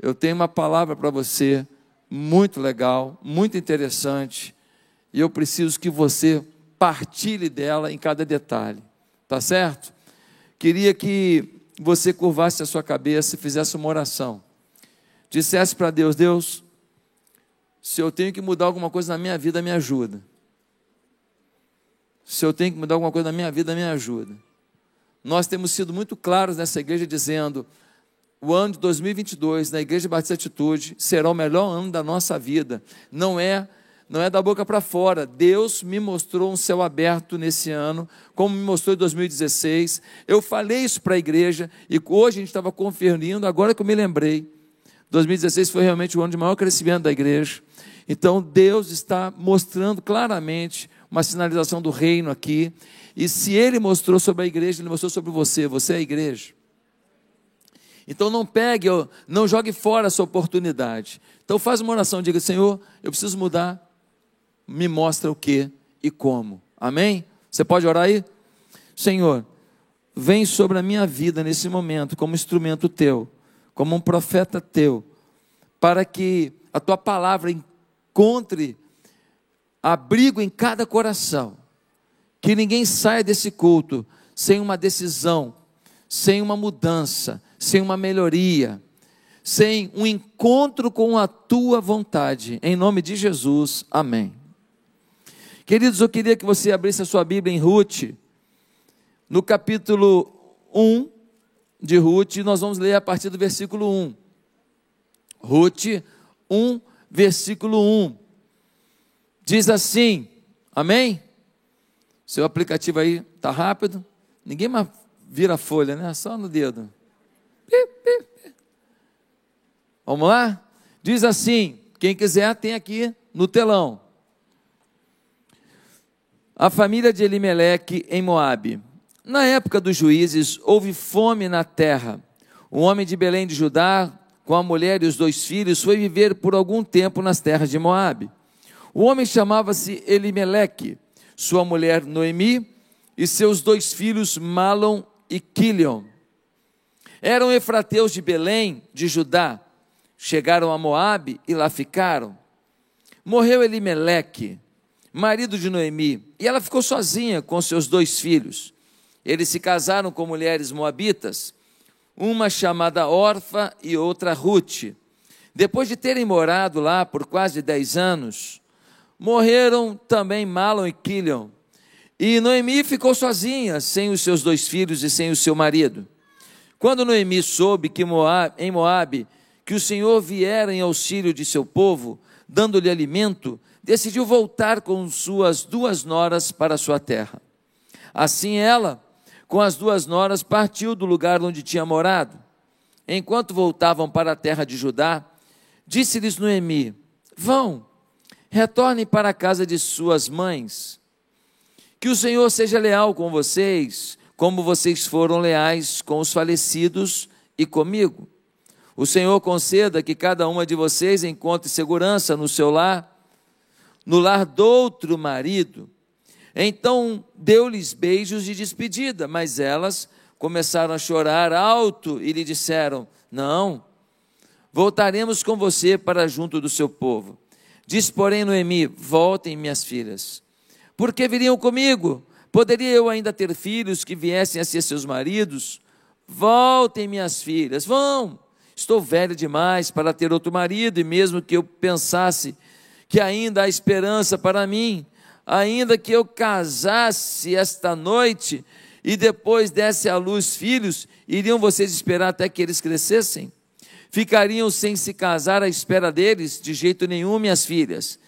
eu tenho uma palavra para você muito legal, muito interessante, e eu preciso que você partilhe dela em cada detalhe, tá certo? Queria que você curvasse a sua cabeça e fizesse uma oração. Dissesse para Deus: Deus, se eu tenho que mudar alguma coisa na minha vida, me ajuda. Se eu tenho que mudar alguma coisa na minha vida, me ajuda. Nós temos sido muito claros nessa igreja dizendo: o ano de 2022 na Igreja Batista Atitude será o melhor ano da nossa vida. Não é não é da boca para fora. Deus me mostrou um céu aberto nesse ano, como me mostrou em 2016. Eu falei isso para a igreja e hoje a gente estava conferindo, agora que eu me lembrei. 2016 foi realmente o ano de maior crescimento da igreja. Então Deus está mostrando claramente uma sinalização do reino aqui. E se Ele mostrou sobre a igreja, Ele mostrou sobre você. Você é a igreja. Então não pegue, não jogue fora essa oportunidade. Então faz uma oração, diga: Senhor, eu preciso mudar me mostra o que e como. Amém? Você pode orar aí? Senhor, vem sobre a minha vida nesse momento como instrumento teu, como um profeta teu, para que a tua palavra encontre abrigo em cada coração. Que ninguém saia desse culto sem uma decisão, sem uma mudança, sem uma melhoria, sem um encontro com a tua vontade. Em nome de Jesus, amém. Queridos, eu queria que você abrisse a sua Bíblia em Ruth, no capítulo 1 de Ruth, nós vamos ler a partir do versículo 1. Ruth 1, versículo 1. Diz assim: Amém? Seu aplicativo aí está rápido? Ninguém mais vira folha, né? Só no dedo. Vamos lá? Diz assim: quem quiser tem aqui no telão a família de Elimeleque em Moabe. Na época dos juízes, houve fome na terra. Um homem de Belém de Judá, com a mulher e os dois filhos, foi viver por algum tempo nas terras de Moabe. O homem chamava-se Elimeleque, sua mulher Noemi e seus dois filhos Malom e Quilion. Eram efrateus de Belém, de Judá. Chegaram a Moabe e lá ficaram. Morreu Elimeleque, marido de Noemi, e ela ficou sozinha com seus dois filhos. Eles se casaram com mulheres moabitas, uma chamada Orfa e outra Ruth. Depois de terem morado lá por quase dez anos, morreram também Malon e Quilion. E Noemi ficou sozinha, sem os seus dois filhos e sem o seu marido. Quando Noemi soube que Moab, em Moabe que o Senhor viera em auxílio de seu povo, dando-lhe alimento, decidiu voltar com suas duas noras para sua terra. Assim ela, com as duas noras, partiu do lugar onde tinha morado. Enquanto voltavam para a terra de Judá, disse-lhes Noemi: Vão, retornem para a casa de suas mães. Que o Senhor seja leal com vocês, como vocês foram leais com os falecidos e comigo. O Senhor conceda que cada uma de vocês encontre segurança no seu lar no lar do outro marido. Então deu-lhes beijos de despedida, mas elas começaram a chorar alto e lhe disseram: Não, voltaremos com você para junto do seu povo. Diz, porém, Noemi: Voltem, minhas filhas. Porque viriam comigo? Poderia eu ainda ter filhos que viessem a ser seus maridos? Voltem, minhas filhas, vão. Estou velha demais para ter outro marido, e mesmo que eu pensasse que ainda há esperança para mim, ainda que eu casasse esta noite e depois desse à luz filhos, iriam vocês esperar até que eles crescessem? Ficariam sem se casar à espera deles? De jeito nenhum, minhas filhas.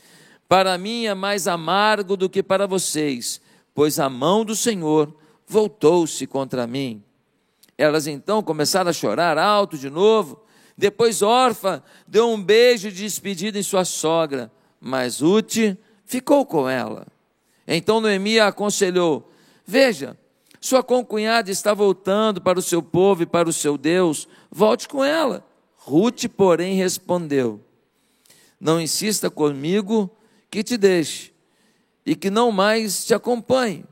Para mim é mais amargo do que para vocês, pois a mão do Senhor voltou-se contra mim. Elas então começaram a chorar alto de novo. Depois, órfã, deu um beijo de despedida em sua sogra mas Ruth ficou com ela. Então Noemi a aconselhou: Veja, sua concunhada está voltando para o seu povo e para o seu Deus, volte com ela. Ruth, porém, respondeu: Não insista comigo que te deixe e que não mais te acompanhe.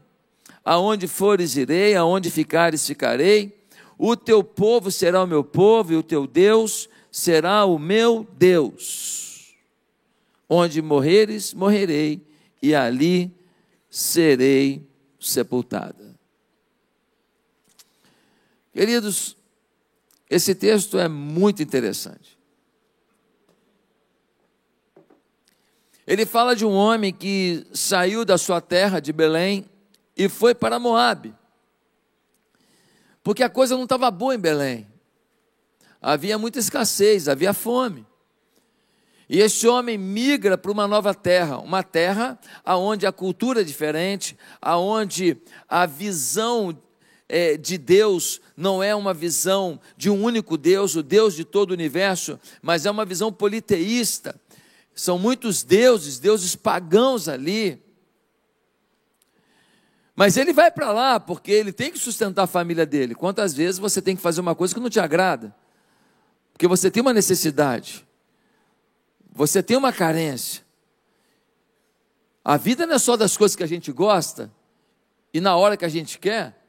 Aonde fores, irei, aonde ficares, ficarei. O teu povo será o meu povo e o teu Deus será o meu Deus. Onde morreres, morrerei, e ali serei sepultada. Queridos, esse texto é muito interessante. Ele fala de um homem que saiu da sua terra de Belém e foi para Moabe. Porque a coisa não estava boa em Belém. Havia muita escassez, havia fome. E este homem migra para uma nova terra, uma terra aonde a cultura é diferente, aonde a visão é, de Deus não é uma visão de um único Deus, o Deus de todo o universo, mas é uma visão politeísta. São muitos deuses, deuses pagãos ali. Mas ele vai para lá porque ele tem que sustentar a família dele. Quantas vezes você tem que fazer uma coisa que não te agrada? Porque você tem uma necessidade, você tem uma carência. A vida não é só das coisas que a gente gosta e na hora que a gente quer.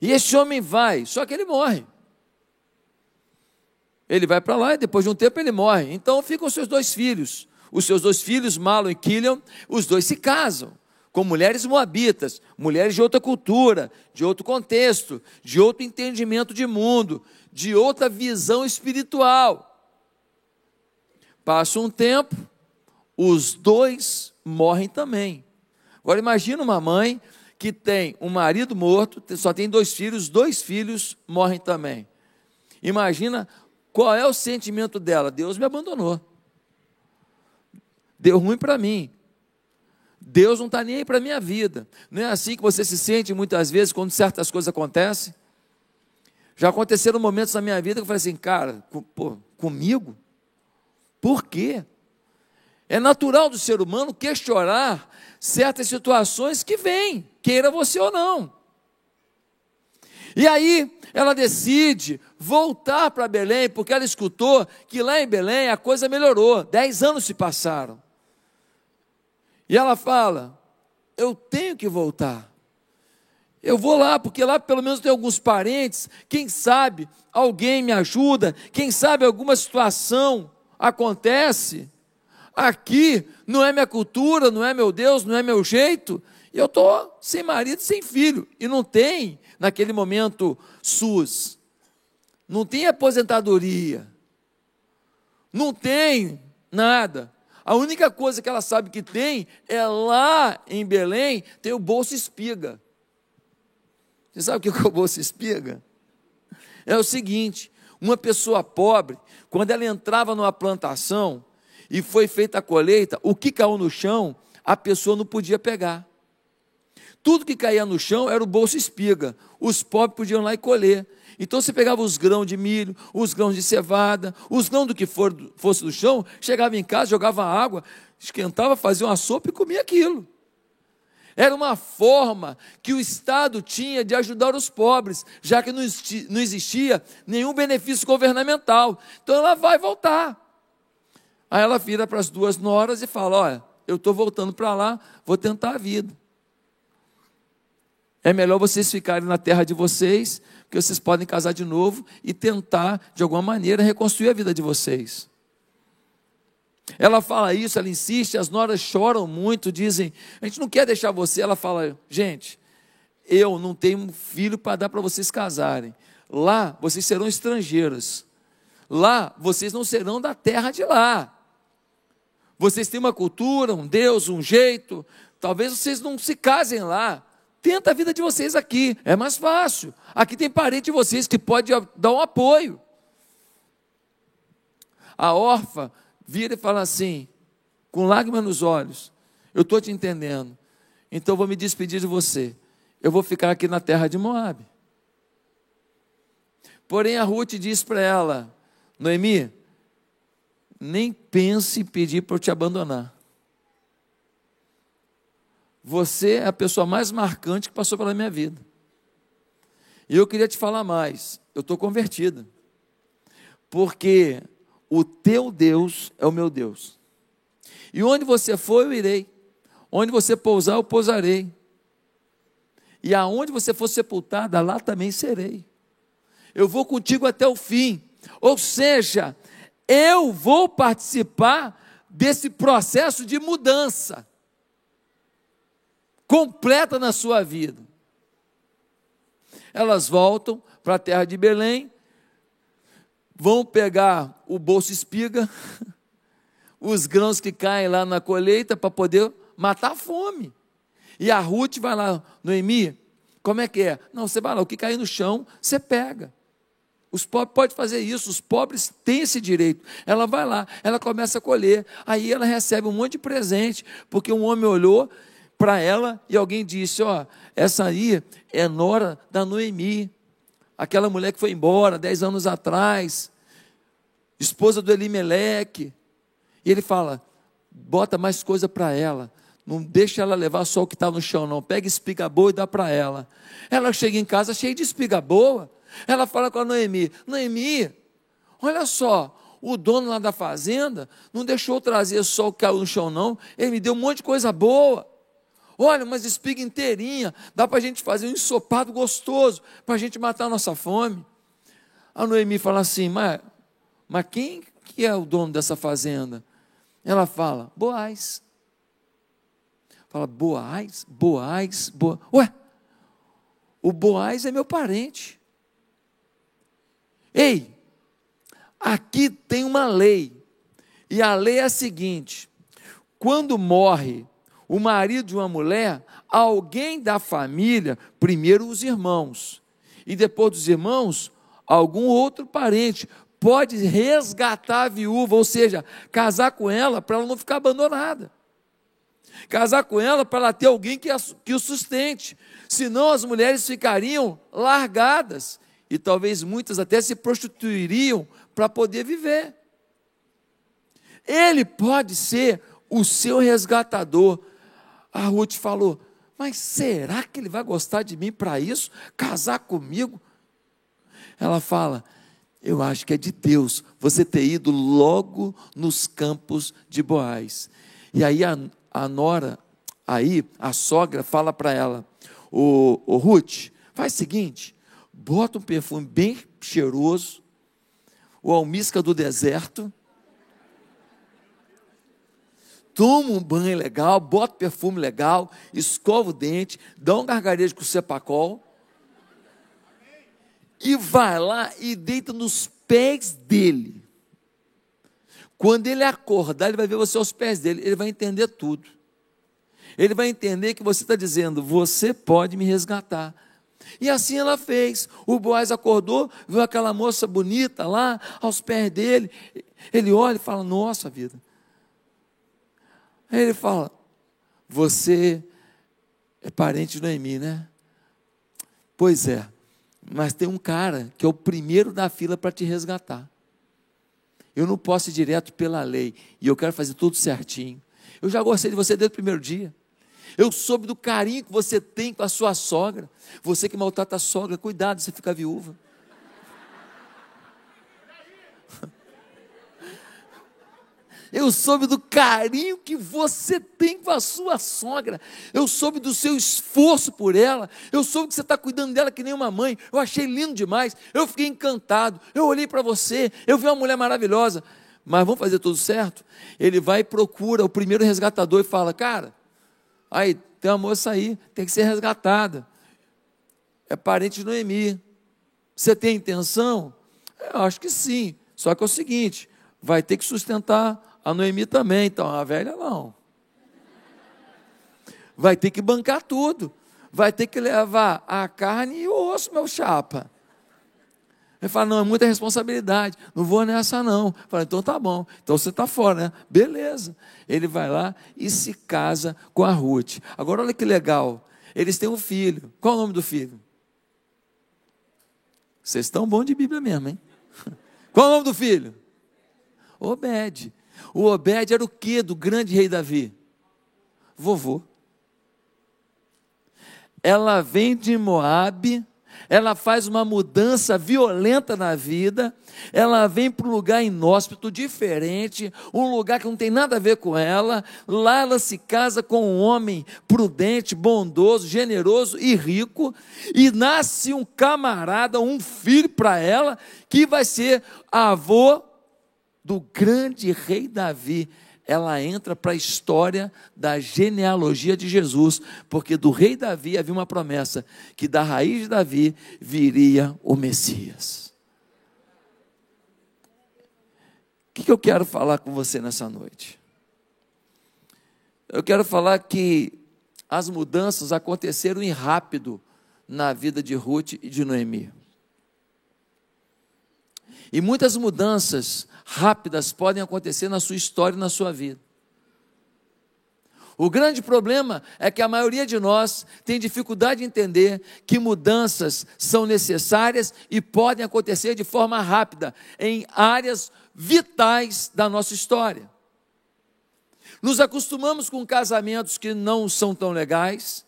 E esse homem vai, só que ele morre. Ele vai para lá e depois de um tempo ele morre. Então ficam seus dois filhos. Os seus dois filhos, Malon e Kilian, os dois se casam com mulheres moabitas, mulheres de outra cultura, de outro contexto, de outro entendimento de mundo, de outra visão espiritual. Passa um tempo, os dois morrem também. Agora imagina uma mãe que tem um marido morto, só tem dois filhos, dois filhos morrem também. Imagina qual é o sentimento dela? Deus me abandonou. Deu ruim para mim. Deus não está nem aí para a minha vida. Não é assim que você se sente muitas vezes quando certas coisas acontecem? Já aconteceram momentos na minha vida que eu falei assim, cara, pô, comigo? Por quê? É natural do ser humano questionar certas situações que vêm, queira você ou não. E aí ela decide voltar para Belém, porque ela escutou que lá em Belém a coisa melhorou. Dez anos se passaram. E ela fala: Eu tenho que voltar. Eu vou lá, porque lá pelo menos tem alguns parentes. Quem sabe alguém me ajuda. Quem sabe alguma situação acontece. Aqui não é minha cultura, não é meu Deus, não é meu jeito. E eu estou sem marido, sem filho. E não tem, naquele momento, SUS. Não tem aposentadoria. Não tem nada. A única coisa que ela sabe que tem é lá em Belém, tem o bolso espiga. Você sabe o que é o bolso espiga? É o seguinte: uma pessoa pobre, quando ela entrava numa plantação e foi feita a colheita, o que caiu no chão, a pessoa não podia pegar. Tudo que caía no chão era o bolso espiga. Os pobres podiam ir lá e colher. Então você pegava os grãos de milho, os grãos de cevada, os grãos do que for, fosse do chão, chegava em casa, jogava água, esquentava, fazia uma sopa e comia aquilo. Era uma forma que o Estado tinha de ajudar os pobres, já que não existia nenhum benefício governamental. Então ela vai voltar. Aí ela vira para as duas noras e fala: Olha, eu estou voltando para lá, vou tentar a vida. É melhor vocês ficarem na terra de vocês, porque vocês podem casar de novo e tentar, de alguma maneira, reconstruir a vida de vocês. Ela fala isso, ela insiste, as noras choram muito, dizem: a gente não quer deixar você. Ela fala: gente, eu não tenho filho para dar para vocês casarem. Lá vocês serão estrangeiras. Lá vocês não serão da terra de lá. Vocês têm uma cultura, um Deus, um jeito. Talvez vocês não se casem lá. Tenta a vida de vocês aqui, é mais fácil. Aqui tem parente de vocês que pode dar um apoio. A órfã vira e fala assim, com lágrimas nos olhos: Eu estou te entendendo, então vou me despedir de você. Eu vou ficar aqui na terra de Moab. Porém, a Ruth diz para ela: Noemi, nem pense em pedir para eu te abandonar. Você é a pessoa mais marcante que passou pela minha vida. E eu queria te falar mais. Eu estou convertida. Porque o teu Deus é o meu Deus. E onde você for, eu irei. Onde você pousar, eu pousarei. E aonde você for sepultada, lá também serei. Eu vou contigo até o fim. Ou seja, eu vou participar desse processo de mudança completa na sua vida. Elas voltam para a terra de Belém, vão pegar o bolso espiga, os grãos que caem lá na colheita para poder matar a fome. E a Ruth vai lá, Noemi, como é que é? Não, você vai lá, o que cair no chão, você pega. Os pobres podem fazer isso, os pobres têm esse direito. Ela vai lá, ela começa a colher, aí ela recebe um monte de presente, porque um homem olhou para ela e alguém disse: Ó, essa aí é nora da Noemi, aquela mulher que foi embora dez anos atrás, esposa do Elimeleque. E ele fala: bota mais coisa para ela. Não deixa ela levar só o que está no chão, não. Pega espiga boa e dá para ela. Ela chega em casa cheia de espiga boa. Ela fala com a Noemi: Noemi, olha só, o dono lá da fazenda não deixou trazer só o que caiu no chão, não. Ele me deu um monte de coisa boa. Olha, umas espigas inteirinha, dá para a gente fazer um ensopado gostoso, para a gente matar a nossa fome. A Noemi fala assim, mas, mas quem que é o dono dessa fazenda? Ela fala, Boaz. Fala, Boaz, Boaz, Boaz. Ué, o Boaz é meu parente. Ei, aqui tem uma lei. E a lei é a seguinte: quando morre o marido de uma mulher, alguém da família, primeiro os irmãos, e depois dos irmãos, algum outro parente, pode resgatar a viúva, ou seja, casar com ela para ela não ficar abandonada. Casar com ela para ela ter alguém que, a, que o sustente. Senão as mulheres ficariam largadas e talvez muitas até se prostituiriam para poder viver. Ele pode ser o seu resgatador. A Ruth falou: Mas será que ele vai gostar de mim para isso? Casar comigo? Ela fala: Eu acho que é de Deus você ter ido logo nos campos de Boaz. E aí a, a nora, aí a sogra fala para ela: o, o Ruth, faz o seguinte, bota um perfume bem cheiroso, o almisca do deserto, toma um banho legal, bota perfume legal, escova o dente, dá um gargarejo com o cepacol, e vai lá e deita nos pés dele. Quando ele acordar, ele vai ver você aos pés dele, ele vai entender tudo. Ele vai entender que você está dizendo: Você pode me resgatar. E assim ela fez. O Boaz acordou, viu aquela moça bonita lá, aos pés dele. Ele olha e fala: Nossa vida. Aí ele fala: Você é parente de Noemi, né? Pois é, mas tem um cara que é o primeiro da fila para te resgatar. Eu não posso ir direto pela lei. E eu quero fazer tudo certinho. Eu já gostei de você desde o primeiro dia. Eu soube do carinho que você tem com a sua sogra. Você que maltrata a sogra, cuidado, você fica viúva. Eu soube do carinho que você tem com a sua sogra. Eu soube do seu esforço por ela. Eu soube que você está cuidando dela que nem uma mãe. Eu achei lindo demais. Eu fiquei encantado. Eu olhei para você. Eu vi uma mulher maravilhosa. Mas vamos fazer tudo certo? Ele vai e procura o primeiro resgatador e fala: Cara, aí tem uma moça aí, tem que ser resgatada. É parente de Noemi. Você tem intenção? Eu acho que sim. Só que é o seguinte: vai ter que sustentar a Noemi também, então a velha não. Vai ter que bancar tudo. Vai ter que levar a carne e o osso, meu chapa. Ele fala, não, é muita responsabilidade. Não vou nessa, não. Fala, então tá bom. Então você está fora, né? Beleza. Ele vai lá e se casa com a Ruth. Agora olha que legal. Eles têm um filho. Qual é o nome do filho? Vocês estão bons de Bíblia mesmo, hein? Qual é o nome do filho? Obed. O Obed era o que do grande rei Davi? Vovô. Ela vem de Moabe, ela faz uma mudança violenta na vida, ela vem para um lugar inóspito, diferente, um lugar que não tem nada a ver com ela. Lá ela se casa com um homem prudente, bondoso, generoso e rico, e nasce um camarada, um filho para ela, que vai ser avô do grande rei Davi, ela entra para a história da genealogia de Jesus, porque do rei Davi havia uma promessa que da raiz de Davi viria o Messias. O que, eu quero falar com você nessa noite? Eu quero falar que as mudanças aconteceram em rápido na vida de Ruth e de Noemi. E muitas mudanças rápidas podem acontecer na sua história e na sua vida. O grande problema é que a maioria de nós tem dificuldade de entender que mudanças são necessárias e podem acontecer de forma rápida em áreas vitais da nossa história. Nos acostumamos com casamentos que não são tão legais,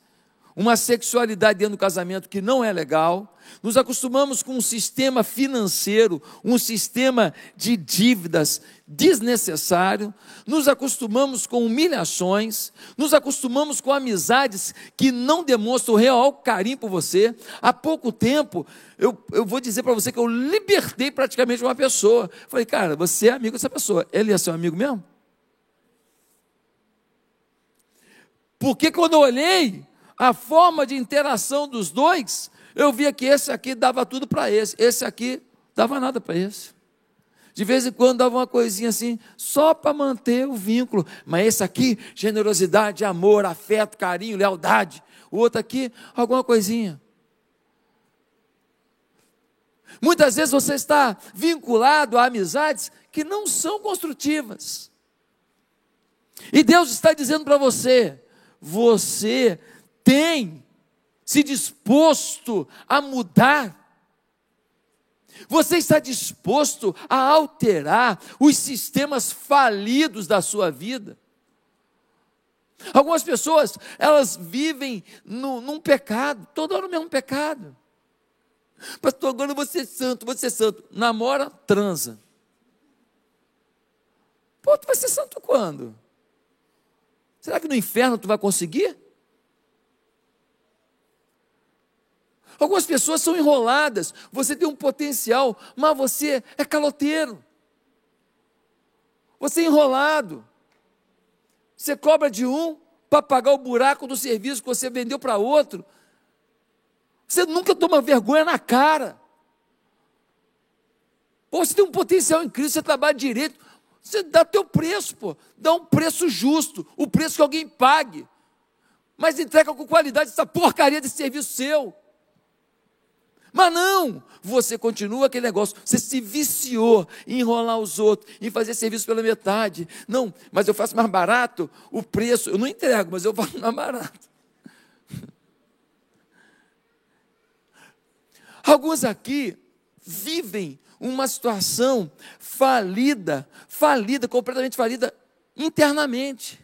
uma sexualidade dentro do casamento que não é legal, nos acostumamos com um sistema financeiro, um sistema de dívidas desnecessário, nos acostumamos com humilhações, nos acostumamos com amizades que não demonstram real carinho por você. Há pouco tempo, eu, eu vou dizer para você que eu libertei praticamente uma pessoa. Falei, cara, você é amigo dessa pessoa. Ele é seu amigo mesmo? Porque quando eu olhei a forma de interação dos dois, eu via que esse aqui dava tudo para esse, esse aqui dava nada para esse. De vez em quando dava uma coisinha assim, só para manter o vínculo. Mas esse aqui, generosidade, amor, afeto, carinho, lealdade. O outro aqui, alguma coisinha. Muitas vezes você está vinculado a amizades que não são construtivas. E Deus está dizendo para você: você tem se disposto a mudar? Você está disposto a alterar os sistemas falidos da sua vida? Algumas pessoas, elas vivem no, num pecado, toda hora o mesmo pecado. Pastor, agora você é santo, você é santo. Namora, transa. Pô, tu vai ser santo quando? Será que no inferno tu vai conseguir? Algumas pessoas são enroladas, você tem um potencial, mas você é caloteiro. Você é enrolado. Você cobra de um para pagar o buraco do serviço que você vendeu para outro. Você nunca toma vergonha na cara. Pô, você tem um potencial incrível, você trabalha direito. Você dá teu preço, pô. Dá um preço justo, o preço que alguém pague. Mas entrega com qualidade essa porcaria de serviço seu. Mas não, você continua aquele negócio, você se viciou em enrolar os outros, em fazer serviço pela metade. Não, mas eu faço mais barato o preço, eu não entrego, mas eu faço mais barato. Alguns aqui vivem uma situação falida, falida, completamente falida internamente.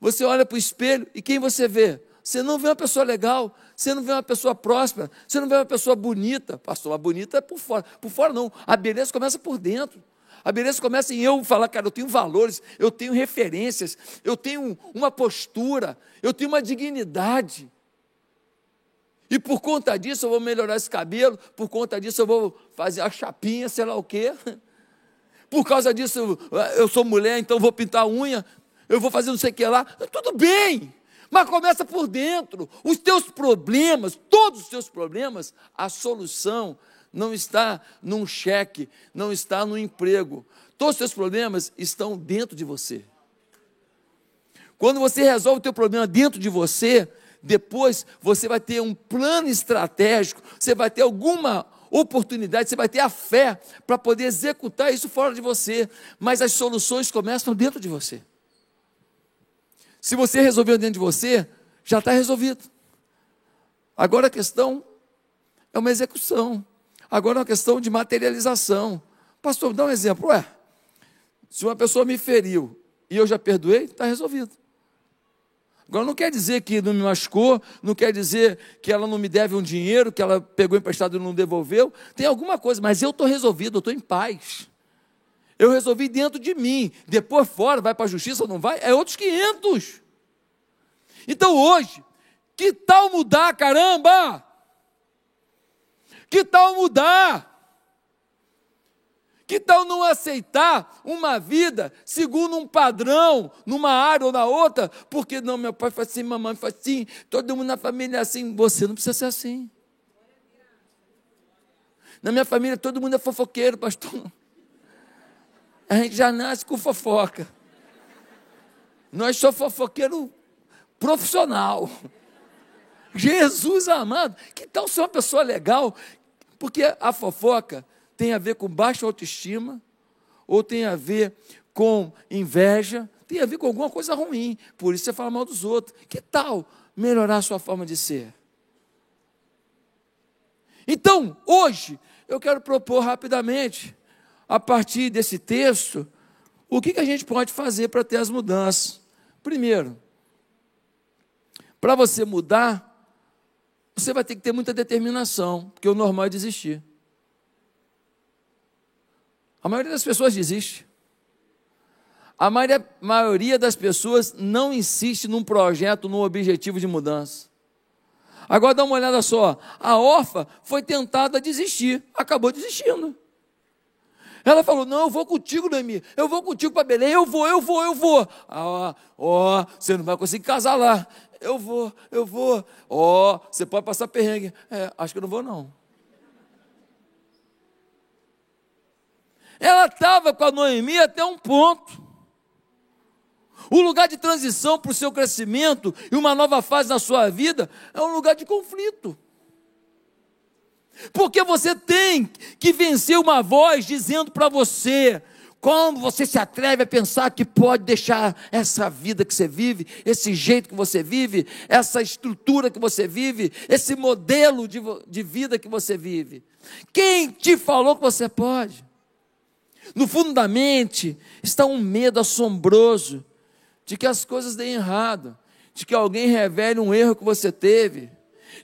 Você olha para o espelho e quem você vê? Você não vê uma pessoa legal, você não vê uma pessoa próspera, você não vê uma pessoa bonita. Pastor, a bonita é por fora. Por fora não, a beleza começa por dentro. A beleza começa em eu falar, cara, eu tenho valores, eu tenho referências, eu tenho uma postura, eu tenho uma dignidade. E por conta disso eu vou melhorar esse cabelo, por conta disso eu vou fazer a chapinha, sei lá o quê. Por causa disso eu sou mulher, então vou pintar a unha, eu vou fazer não sei o que lá. Tudo bem, mas começa por dentro. Os teus problemas, todos os teus problemas, a solução não está num cheque, não está no emprego. Todos os teus problemas estão dentro de você. Quando você resolve o teu problema dentro de você, depois você vai ter um plano estratégico, você vai ter alguma oportunidade, você vai ter a fé para poder executar isso fora de você, mas as soluções começam dentro de você. Se você resolveu dentro de você, já está resolvido. Agora a questão é uma execução. Agora é uma questão de materialização. Pastor, dá um exemplo. Ué, se uma pessoa me feriu e eu já perdoei, está resolvido. Agora não quer dizer que não me machucou, não quer dizer que ela não me deve um dinheiro, que ela pegou emprestado e não devolveu. Tem alguma coisa, mas eu estou resolvido, eu estou em paz. Eu resolvi dentro de mim. Depois fora, vai para a justiça ou não vai? É outros 500. Então hoje, que tal mudar, caramba? Que tal mudar? Que tal não aceitar uma vida segundo um padrão, numa área ou na outra? Porque não, meu pai faz assim, mamãe faz assim, todo mundo na família é assim. Você não precisa ser assim. Na minha família todo mundo é fofoqueiro, pastor. A gente já nasce com fofoca. Nós somos fofoqueiro profissional. Jesus amado, que tal ser uma pessoa legal? Porque a fofoca tem a ver com baixa autoestima, ou tem a ver com inveja, tem a ver com alguma coisa ruim. Por isso você fala mal dos outros. Que tal melhorar a sua forma de ser? Então, hoje, eu quero propor rapidamente, a partir desse texto, o que, que a gente pode fazer para ter as mudanças. Primeiro, para você mudar, você vai ter que ter muita determinação, porque o normal é desistir. A maioria das pessoas desiste. A maioria, maioria das pessoas não insiste num projeto, num objetivo de mudança. Agora dá uma olhada só. A órfã foi tentada a desistir, acabou desistindo. Ela falou: Não, eu vou contigo, Noemi. Eu vou contigo para Belém. Eu vou, eu vou, eu vou. Ah, ó, você não vai conseguir casar lá. Eu vou, eu vou. Ó, você pode passar perrengue. É, acho que eu não vou, não. Ela estava com a Noemi até um ponto. O lugar de transição para o seu crescimento e uma nova fase na sua vida é um lugar de conflito. Porque você tem que vencer uma voz dizendo para você: como você se atreve a pensar que pode deixar essa vida que você vive, esse jeito que você vive, essa estrutura que você vive, esse modelo de, de vida que você vive? Quem te falou que você pode? No fundo da mente está um medo assombroso de que as coisas deem errado, de que alguém revele um erro que você teve,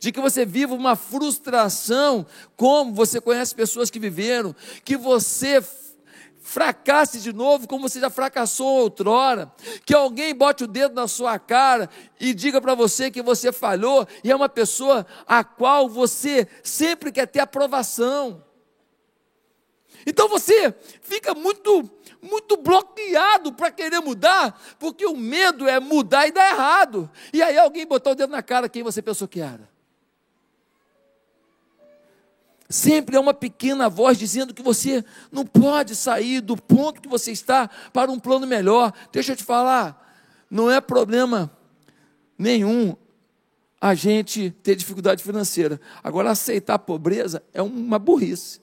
de que você viva uma frustração, como você conhece pessoas que viveram, que você fracasse de novo como você já fracassou outrora, que alguém bote o dedo na sua cara e diga para você que você falhou e é uma pessoa a qual você sempre quer ter aprovação. Então você fica muito, muito bloqueado para querer mudar, porque o medo é mudar e dar errado. E aí alguém botou o dedo na cara quem você pensou que era. Sempre é uma pequena voz dizendo que você não pode sair do ponto que você está para um plano melhor. Deixa eu te falar, não é problema nenhum a gente ter dificuldade financeira. Agora, aceitar a pobreza é uma burrice.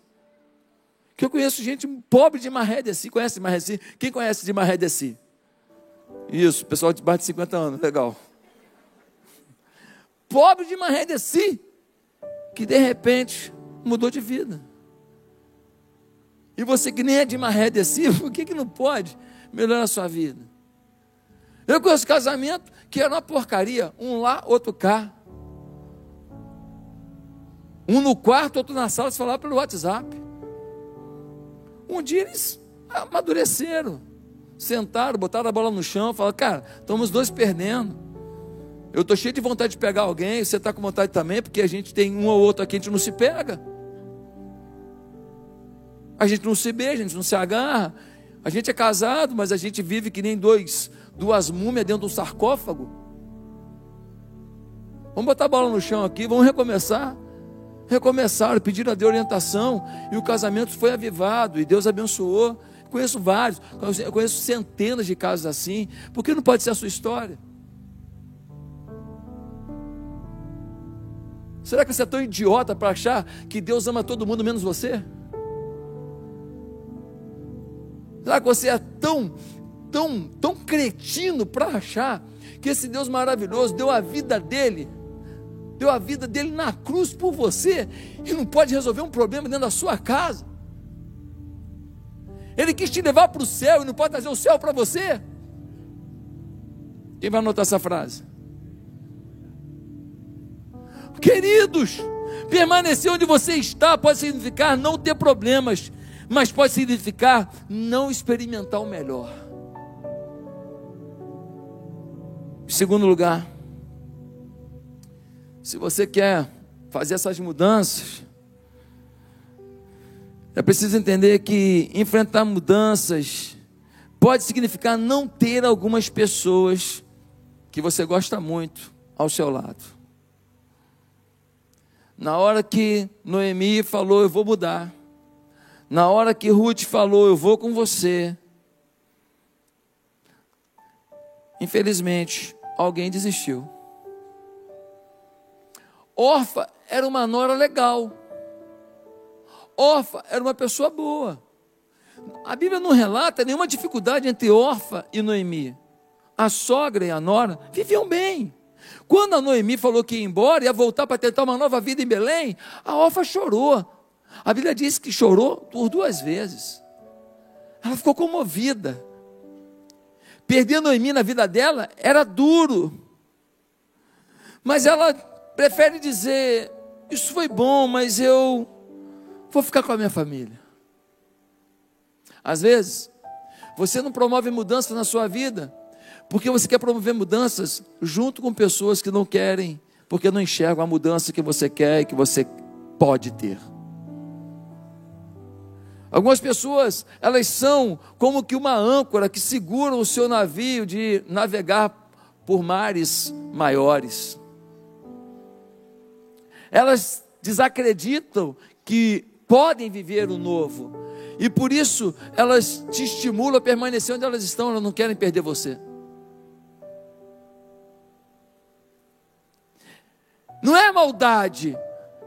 Que eu conheço gente pobre de Marredeci. Conhece de Marredeci? Quem conhece de Marredeci? Isso, pessoal de mais de 50 anos, legal. Pobre de Marredeci, que de repente mudou de vida. E você que nem é de Marredeci, por que, que não pode melhorar a sua vida? Eu conheço casamento que era uma porcaria, um lá, outro cá. Um no quarto, outro na sala, se falar pelo WhatsApp. Um dia eles amadureceram, sentaram, botaram a bola no chão, falaram, cara, estamos dois perdendo. Eu estou cheio de vontade de pegar alguém, você está com vontade também, porque a gente tem um ou outro aqui, a gente não se pega. A gente não se beija, a gente não se agarra. A gente é casado, mas a gente vive que nem dois, duas múmias dentro de um sarcófago. Vamos botar a bola no chão aqui, vamos recomeçar recomeçaram, pediram a Deus orientação e o casamento foi avivado e Deus abençoou. Conheço vários, conheço centenas de casos assim. Por que não pode ser a sua história? Será que você é tão idiota para achar que Deus ama todo mundo menos você? Será que você é tão, tão, tão cretino para achar que esse Deus maravilhoso deu a vida dele deu a vida dele na cruz por você e não pode resolver um problema dentro da sua casa. Ele quis te levar para o céu e não pode trazer o céu para você. Quem vai anotar essa frase? Queridos, permanecer onde você está pode significar não ter problemas, mas pode significar não experimentar o melhor. Em segundo lugar, se você quer fazer essas mudanças, É preciso entender que enfrentar mudanças pode significar não ter algumas pessoas que você gosta muito ao seu lado. Na hora que Noemi falou, eu vou mudar. Na hora que Ruth falou, eu vou com você. Infelizmente, alguém desistiu. Orfa era uma nora legal. Orfa era uma pessoa boa. A Bíblia não relata nenhuma dificuldade entre Orfa e Noemi. A sogra e a nora viviam bem. Quando a Noemi falou que ia embora, ia voltar para tentar uma nova vida em Belém, a Orfa chorou. A Bíblia diz que chorou por duas vezes. Ela ficou comovida. Perder Noemi na vida dela era duro. Mas ela prefere dizer: Isso foi bom, mas eu vou ficar com a minha família. Às vezes, você não promove mudança na sua vida, porque você quer promover mudanças junto com pessoas que não querem, porque não enxergam a mudança que você quer e que você pode ter. Algumas pessoas, elas são como que uma âncora que segura o seu navio de navegar por mares maiores. Elas desacreditam que podem viver o novo. E por isso elas te estimulam a permanecer onde elas estão, elas não querem perder você. Não é maldade,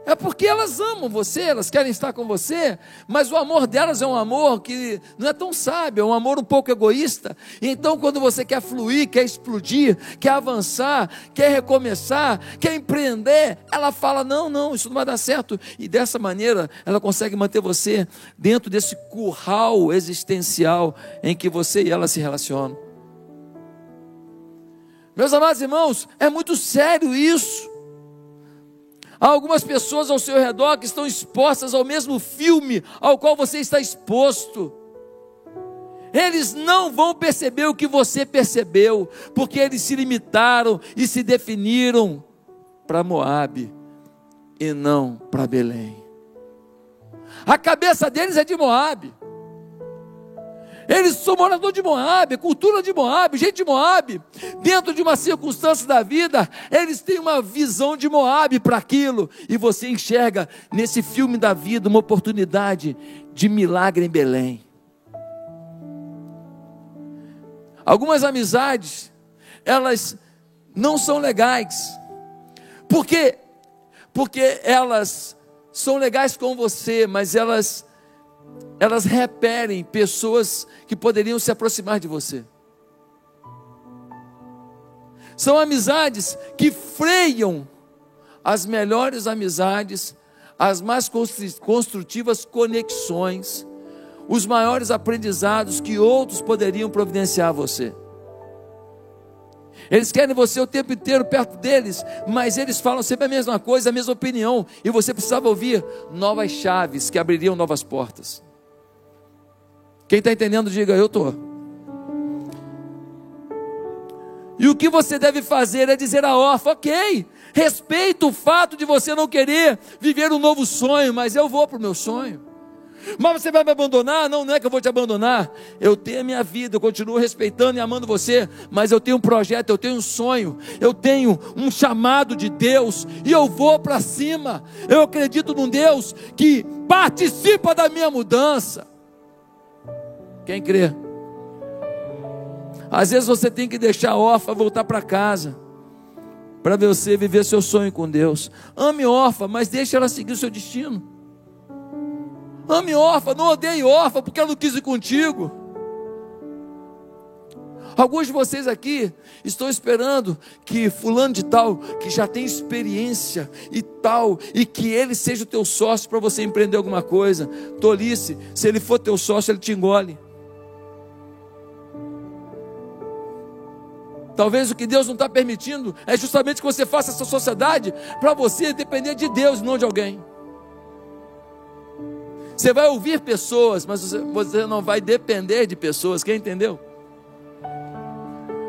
é porque elas amam você, elas querem estar com você, mas o amor delas é um amor que não é tão sábio, é um amor um pouco egoísta. Então, quando você quer fluir, quer explodir, quer avançar, quer recomeçar, quer empreender, ela fala: não, não, isso não vai dar certo. E dessa maneira, ela consegue manter você dentro desse curral existencial em que você e ela se relacionam. Meus amados irmãos, é muito sério isso. Há algumas pessoas ao seu redor que estão expostas ao mesmo filme ao qual você está exposto. Eles não vão perceber o que você percebeu, porque eles se limitaram e se definiram para Moabe e não para Belém. A cabeça deles é de Moabe. Eles são moradores de Moab, cultura de Moab, gente de Moab. Dentro de uma circunstância da vida, eles têm uma visão de Moab para aquilo. E você enxerga nesse filme da vida uma oportunidade de milagre em Belém. Algumas amizades, elas não são legais. Por quê? Porque elas são legais com você, mas elas elas reperem pessoas que poderiam se aproximar de você. São amizades que freiam as melhores amizades, as mais construtivas conexões, os maiores aprendizados que outros poderiam providenciar a você. Eles querem você o tempo inteiro perto deles, mas eles falam sempre a mesma coisa, a mesma opinião, e você precisava ouvir novas chaves que abririam novas portas. Quem está entendendo, diga: Eu estou. E o que você deve fazer é dizer a órfã: Ok, respeito o fato de você não querer viver um novo sonho, mas eu vou para o meu sonho. Mas você vai me abandonar? Não, não é que eu vou te abandonar. Eu tenho a minha vida, eu continuo respeitando e amando você, mas eu tenho um projeto, eu tenho um sonho, eu tenho um chamado de Deus e eu vou para cima. Eu acredito num Deus que participa da minha mudança. Quem crê? Às vezes você tem que deixar a órfã voltar para casa. Para você viver seu sonho com Deus. Ame órfã, mas deixe ela seguir o seu destino. Ame órfã, não odeie órfã porque ela não quis ir contigo. Alguns de vocês aqui estão esperando que fulano de tal, que já tem experiência e tal, e que ele seja o teu sócio para você empreender alguma coisa. Tolice, se ele for teu sócio, ele te engole. Talvez o que Deus não está permitindo é justamente que você faça essa sociedade para você depender de Deus, não de alguém. Você vai ouvir pessoas, mas você não vai depender de pessoas. Quem entendeu?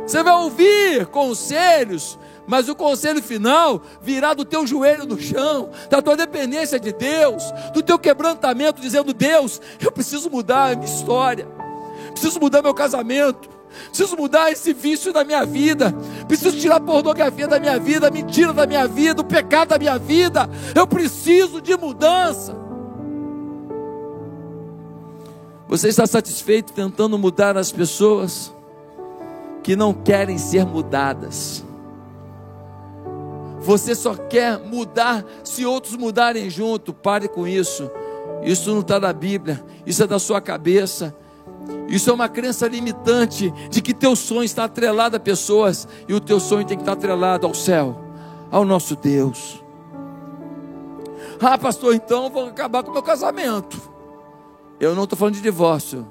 Você vai ouvir conselhos, mas o conselho final virá do teu joelho no chão, da tua dependência de Deus, do teu quebrantamento, dizendo: Deus, eu preciso mudar a minha história, preciso mudar meu casamento, preciso mudar esse vício da minha vida, preciso tirar a pornografia da minha vida, a mentira da minha vida, o pecado da minha vida, eu preciso de mudança. Você está satisfeito tentando mudar as pessoas que não querem ser mudadas? Você só quer mudar se outros mudarem junto. Pare com isso. Isso não está na Bíblia. Isso é da sua cabeça. Isso é uma crença limitante de que teu sonho está atrelado a pessoas e o teu sonho tem que estar atrelado ao céu, ao nosso Deus. Ah, pastor, então vou acabar com o meu casamento. Eu não estou falando de divórcio.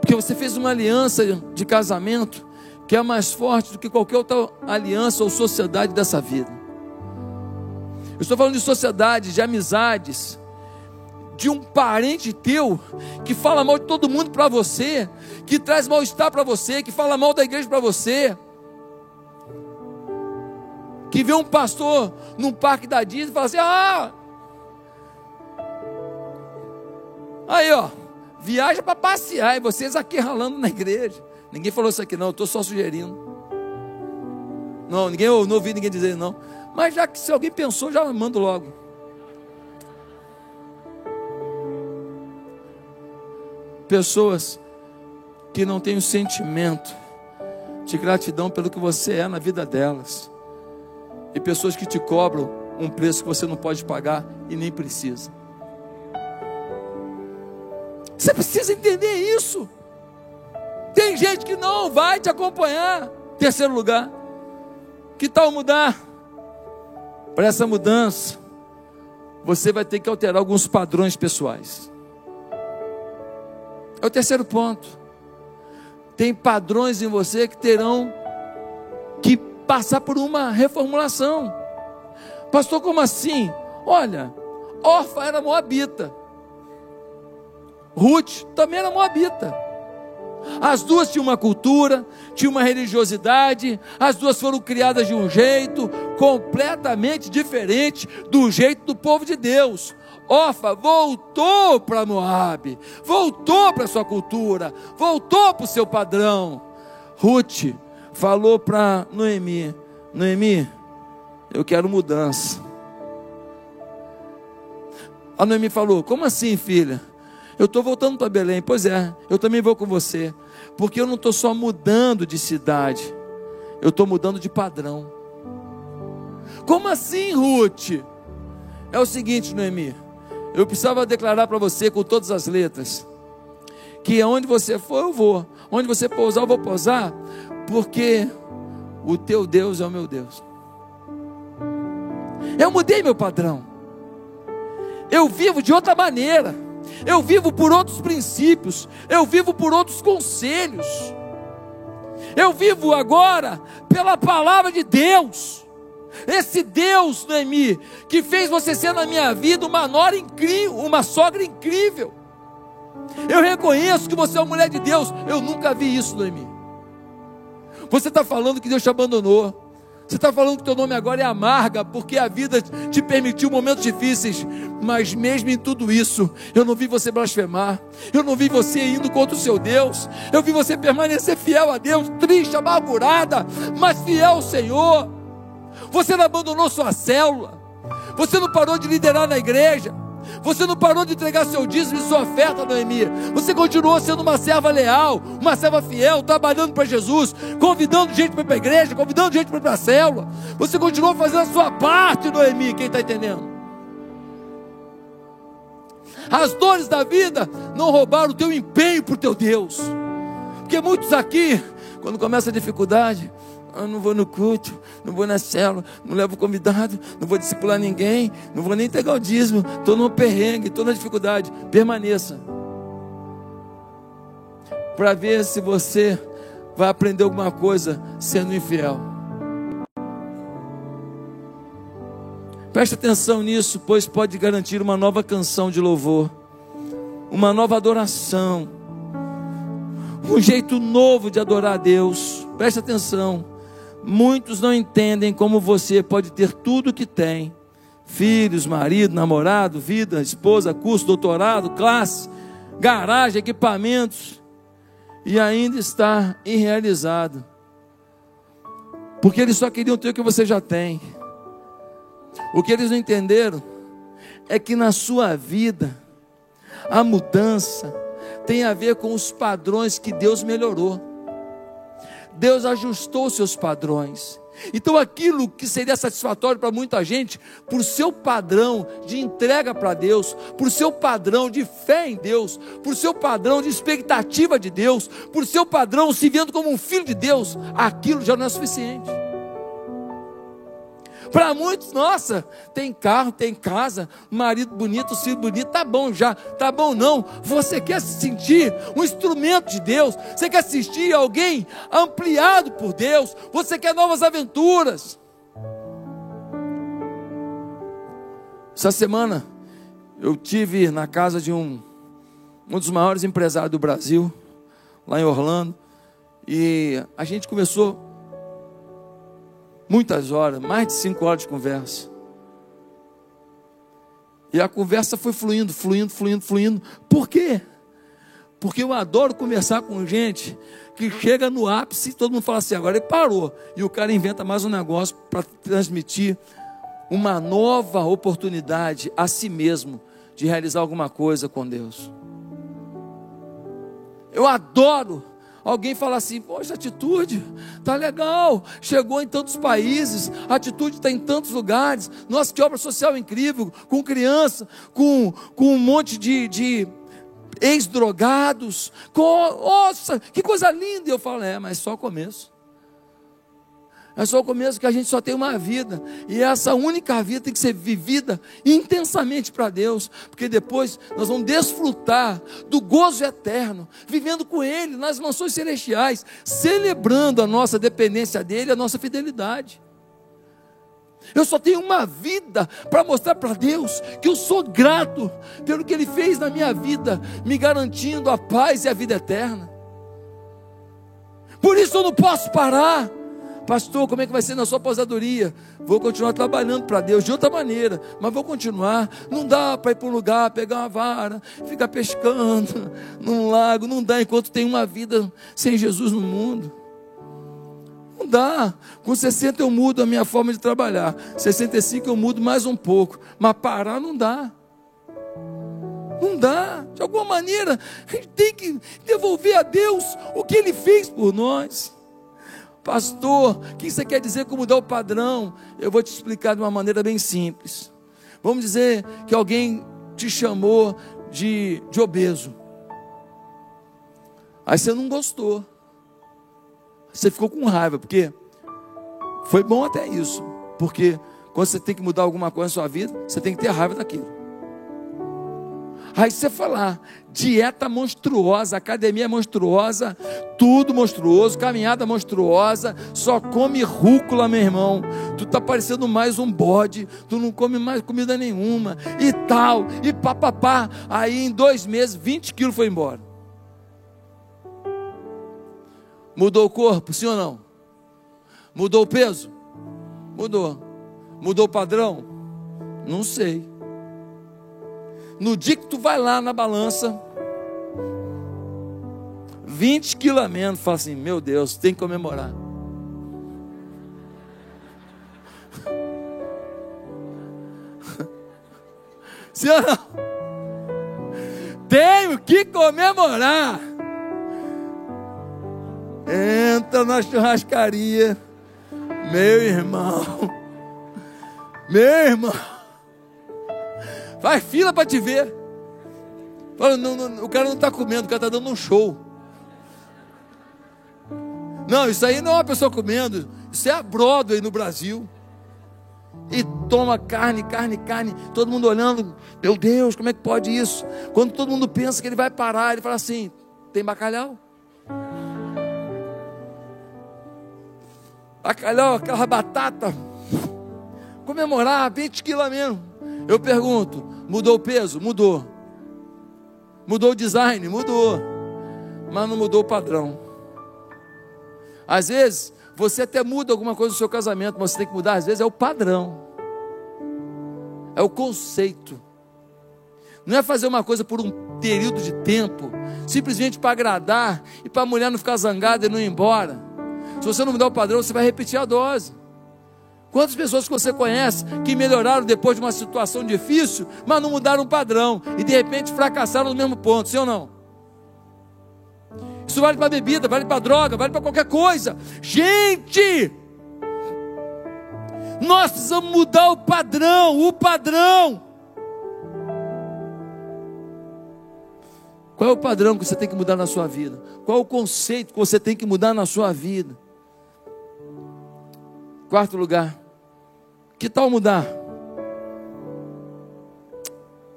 Porque você fez uma aliança de casamento que é mais forte do que qualquer outra aliança ou sociedade dessa vida. Eu estou falando de sociedade, de amizades, de um parente teu que fala mal de todo mundo para você, que traz mal-estar para você, que fala mal da igreja para você, que vê um pastor num parque da Disney e fala assim: ah, aí ó, viaja para passear e vocês aqui ralando na igreja. Ninguém falou isso aqui, não, eu estou só sugerindo. Não, ninguém, eu não ouvi ninguém dizer não. Mas já que se alguém pensou, já mando logo. Pessoas que não têm o sentimento de gratidão pelo que você é na vida delas. E pessoas que te cobram um preço que você não pode pagar e nem precisa. Você precisa entender isso. Tem gente que não vai te acompanhar. Terceiro lugar. Que tal mudar? Para essa mudança, você vai ter que alterar alguns padrões pessoais. É o terceiro ponto. Tem padrões em você que terão que passar por uma reformulação. Pastor, como assim? Olha, Orfa era moabita. Ruth também era moabita. As duas tinham uma cultura, tinham uma religiosidade, as duas foram criadas de um jeito completamente diferente do jeito do povo de Deus. Ofa voltou para Moab, voltou para sua cultura, voltou para o seu padrão. Ruth falou para Noemi: Noemi, eu quero mudança. A Noemi falou: Como assim, filha? Eu estou voltando para Belém. Pois é, eu também vou com você. Porque eu não estou só mudando de cidade, eu estou mudando de padrão. Como assim, Ruth? É o seguinte, Noemi. Eu precisava declarar para você com todas as letras que onde você for eu vou, onde você pousar eu vou pousar, porque o teu Deus é o meu Deus. Eu mudei meu padrão. Eu vivo de outra maneira eu vivo por outros princípios, eu vivo por outros conselhos, eu vivo agora pela palavra de Deus. Esse Deus, Noemi, que fez você ser na minha vida uma nora incrível, uma sogra incrível. Eu reconheço que você é uma mulher de Deus. Eu nunca vi isso, Noemi. Você está falando que Deus te abandonou. Você está falando que teu nome agora é amarga, porque a vida te permitiu momentos difíceis, mas mesmo em tudo isso, eu não vi você blasfemar, eu não vi você indo contra o seu Deus, eu vi você permanecer fiel a Deus, triste, amargurada, mas fiel ao Senhor. Você não abandonou sua célula, você não parou de liderar na igreja, você não parou de entregar seu dízimo e sua oferta, Noemi. Você continuou sendo uma serva leal, uma serva fiel, trabalhando para Jesus, convidando gente para ir para a igreja, convidando gente para ir para a célula. Você continuou fazendo a sua parte, Noemi. Quem está entendendo? As dores da vida não roubaram o teu empenho por teu Deus. Porque muitos aqui, quando começa a dificuldade, eu não vou no culto, não vou na célula, não levo convidado, não vou discipular ninguém, não vou nem entregar o dízimo, estou no perrengue, estou na dificuldade. Permaneça. Para ver se você vai aprender alguma coisa sendo infiel. Preste atenção nisso, pois pode garantir uma nova canção de louvor, uma nova adoração, um jeito novo de adorar a Deus. Preste atenção. Muitos não entendem como você pode ter tudo o que tem: filhos, marido, namorado, vida, esposa, curso, doutorado, classe, garagem, equipamentos, e ainda estar irrealizado. Porque eles só queriam ter o que você já tem. O que eles não entenderam é que na sua vida, a mudança tem a ver com os padrões que Deus melhorou. Deus ajustou seus padrões. Então, aquilo que seria satisfatório para muita gente, por seu padrão de entrega para Deus, por seu padrão de fé em Deus, por seu padrão de expectativa de Deus, por seu padrão se vendo como um filho de Deus, aquilo já não é suficiente. Para muitos, nossa, tem carro, tem casa, marido bonito, filho bonito, tá bom já, tá bom não. Você quer se sentir um instrumento de Deus, você quer assistir alguém ampliado por Deus, você quer novas aventuras. Essa semana eu tive na casa de um um dos maiores empresários do Brasil, lá em Orlando, e a gente começou muitas horas, mais de cinco horas de conversa. E a conversa foi fluindo, fluindo, fluindo, fluindo. Por quê? Porque eu adoro conversar com gente que chega no ápice e todo mundo fala assim, agora ele parou. E o cara inventa mais um negócio para transmitir uma nova oportunidade a si mesmo de realizar alguma coisa com Deus. Eu adoro alguém fala assim: Poxa, atitude, tá legal, chegou em tantos países, a atitude está em tantos lugares. Nossa, que obra social incrível, com criança, com, com um monte de, de ex-drogados. Nossa, que coisa linda! E eu falo: É, mas só o começo. É só o começo que a gente só tem uma vida. E essa única vida tem que ser vivida intensamente para Deus. Porque depois nós vamos desfrutar do gozo eterno, vivendo com Ele nas mansões celestiais, celebrando a nossa dependência dEle, a nossa fidelidade. Eu só tenho uma vida para mostrar para Deus que eu sou grato pelo que Ele fez na minha vida, me garantindo a paz e a vida eterna. Por isso eu não posso parar. Pastor, como é que vai ser na sua aposentadoria? Vou continuar trabalhando para Deus de outra maneira, mas vou continuar. Não dá para ir para um lugar, pegar uma vara, ficar pescando num lago. Não dá enquanto tem uma vida sem Jesus no mundo. Não dá. Com 60 eu mudo a minha forma de trabalhar. 65 eu mudo mais um pouco. Mas parar não dá. Não dá. De alguma maneira, a gente tem que devolver a Deus o que Ele fez por nós. Pastor, o que você quer dizer com mudar o padrão? Eu vou te explicar de uma maneira bem simples. Vamos dizer que alguém te chamou de, de obeso. Aí você não gostou. Você ficou com raiva, porque foi bom até isso. Porque quando você tem que mudar alguma coisa na sua vida, você tem que ter raiva daquilo. Aí você falar, dieta monstruosa, academia monstruosa, tudo monstruoso, caminhada monstruosa, só come rúcula, meu irmão. Tu tá parecendo mais um bode, tu não come mais comida nenhuma, e tal, e papapá. Aí em dois meses, 20 quilos foi embora. Mudou o corpo, sim ou não? Mudou o peso? Mudou. Mudou o padrão? Não sei. No dia que tu vai lá na balança, 20 quilos a menos, fala assim: Meu Deus, tem que comemorar. Ou não? Tenho que comemorar. Entra na churrascaria, meu irmão, meu irmão. Faz fila para te ver. Fala, não, não, o cara não está comendo, o cara está dando um show. Não, isso aí não é uma pessoa comendo. Isso é a Broadway no Brasil. E toma carne, carne, carne. Todo mundo olhando. Meu Deus, como é que pode isso? Quando todo mundo pensa que ele vai parar, ele fala assim: tem bacalhau? Bacalhau, aquela batata. Comemorar 20 quilos mesmo. Eu pergunto: mudou o peso? Mudou. Mudou o design? Mudou. mas não mudou o padrão. Às vezes, você até muda alguma coisa no seu casamento, mas você tem que mudar, às vezes, é o padrão, é o conceito. Não é fazer uma coisa por um período de tempo, simplesmente para agradar e para a mulher não ficar zangada e não ir embora. Se você não mudar o padrão, você vai repetir a dose. Quantas pessoas que você conhece que melhoraram depois de uma situação difícil, mas não mudaram o padrão e de repente fracassaram no mesmo ponto, sim ou não? Isso vale para bebida, vale para droga, vale para qualquer coisa. Gente, nós precisamos mudar o padrão, o padrão. Qual é o padrão que você tem que mudar na sua vida? Qual é o conceito que você tem que mudar na sua vida? Quarto lugar, que tal mudar?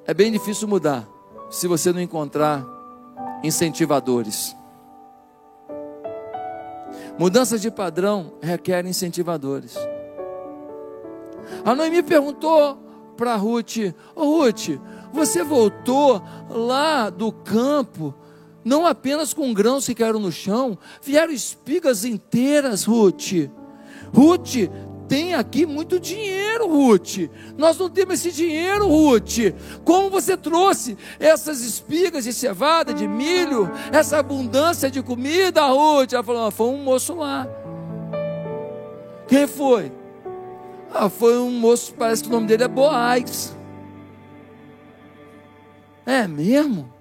É bem difícil mudar se você não encontrar incentivadores. Mudança de padrão requer incentivadores. A Noemi perguntou para Ruth: oh, Ruth, você voltou lá do campo, não apenas com grãos que caíram no chão, vieram espigas inteiras, Ruth. Ruth, tem aqui muito dinheiro, Ruth. Nós não temos esse dinheiro, Ruth. Como você trouxe essas espigas de cevada, de milho, essa abundância de comida, Ruth? Ela falou: ah, foi um moço lá. Quem foi? Ah, foi um moço, parece que o nome dele é Boaz. É mesmo?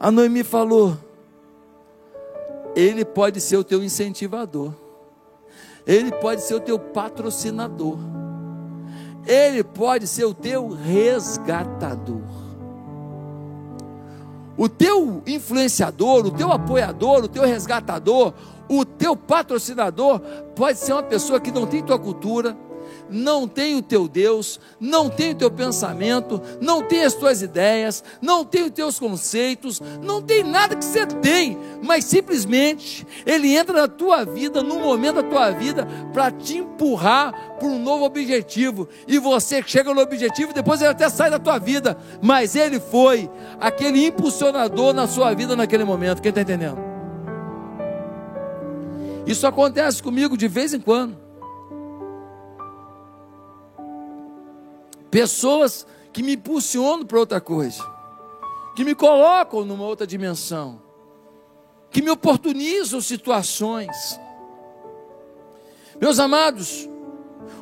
A Noemi falou: ele pode ser o teu incentivador, ele pode ser o teu patrocinador, ele pode ser o teu resgatador. O teu influenciador, o teu apoiador, o teu resgatador, o teu patrocinador pode ser uma pessoa que não tem tua cultura, não tem o teu Deus, não tem o teu pensamento, não tem as tuas ideias, não tem os teus conceitos, não tem nada que você tem, mas simplesmente ele entra na tua vida, num momento da tua vida, para te empurrar para um novo objetivo, e você chega no objetivo, depois ele até sai da tua vida, mas ele foi aquele impulsionador na sua vida naquele momento, quem está entendendo? Isso acontece comigo de vez em quando. Pessoas que me impulsionam para outra coisa, que me colocam numa outra dimensão, que me oportunizam situações. Meus amados,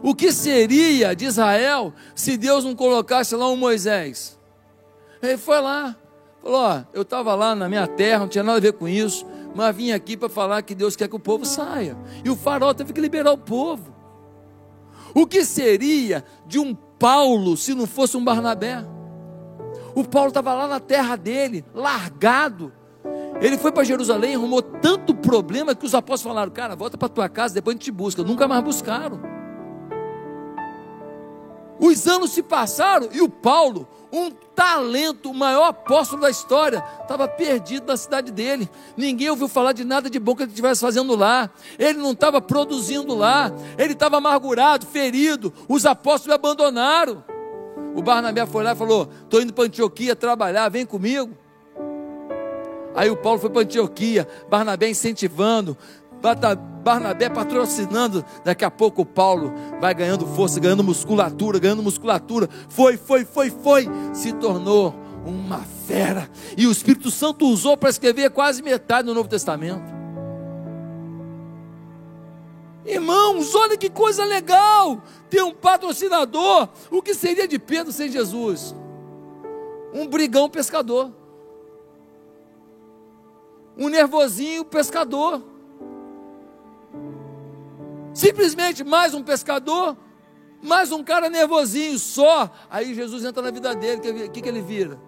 o que seria de Israel se Deus não colocasse lá um Moisés? Ele foi lá, falou: Ó, eu estava lá na minha terra, não tinha nada a ver com isso, mas vim aqui para falar que Deus quer que o povo saia. E o faraó teve que liberar o povo. O que seria de um Paulo se não fosse um Barnabé? O Paulo estava lá na terra dele, largado. Ele foi para Jerusalém, arrumou tanto problema que os apóstolos falaram: Cara, volta para tua casa, depois a gente te busca. Nunca mais buscaram. Os anos se passaram e o Paulo, um talento, o maior apóstolo da história, estava perdido na cidade dele. Ninguém ouviu falar de nada de bom que ele estivesse fazendo lá. Ele não estava produzindo lá. Ele estava amargurado, ferido. Os apóstolos abandonaram. O Barnabé foi lá e falou: Estou indo para Antioquia trabalhar, vem comigo. Aí o Paulo foi para Antioquia, Barnabé incentivando, Barnabé patrocinando. Daqui a pouco Paulo vai ganhando força, ganhando musculatura, ganhando musculatura. Foi, foi, foi, foi. Se tornou uma fera. E o Espírito Santo usou para escrever quase metade do Novo Testamento. Irmãos, olha que coisa legal ter um patrocinador. O que seria de Pedro sem Jesus? Um brigão pescador. Um nervosinho pescador. Simplesmente mais um pescador, mais um cara nervosinho só. Aí Jesus entra na vida dele, o que, que ele vira?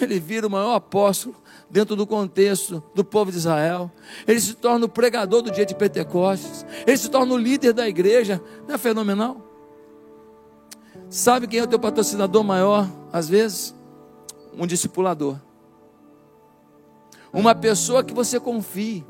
Ele vira o maior apóstolo dentro do contexto do povo de Israel. Ele se torna o pregador do dia de Pentecostes. Ele se torna o líder da igreja. Não é fenomenal? Sabe quem é o teu patrocinador maior, às vezes? Um discipulador. Uma pessoa que você confie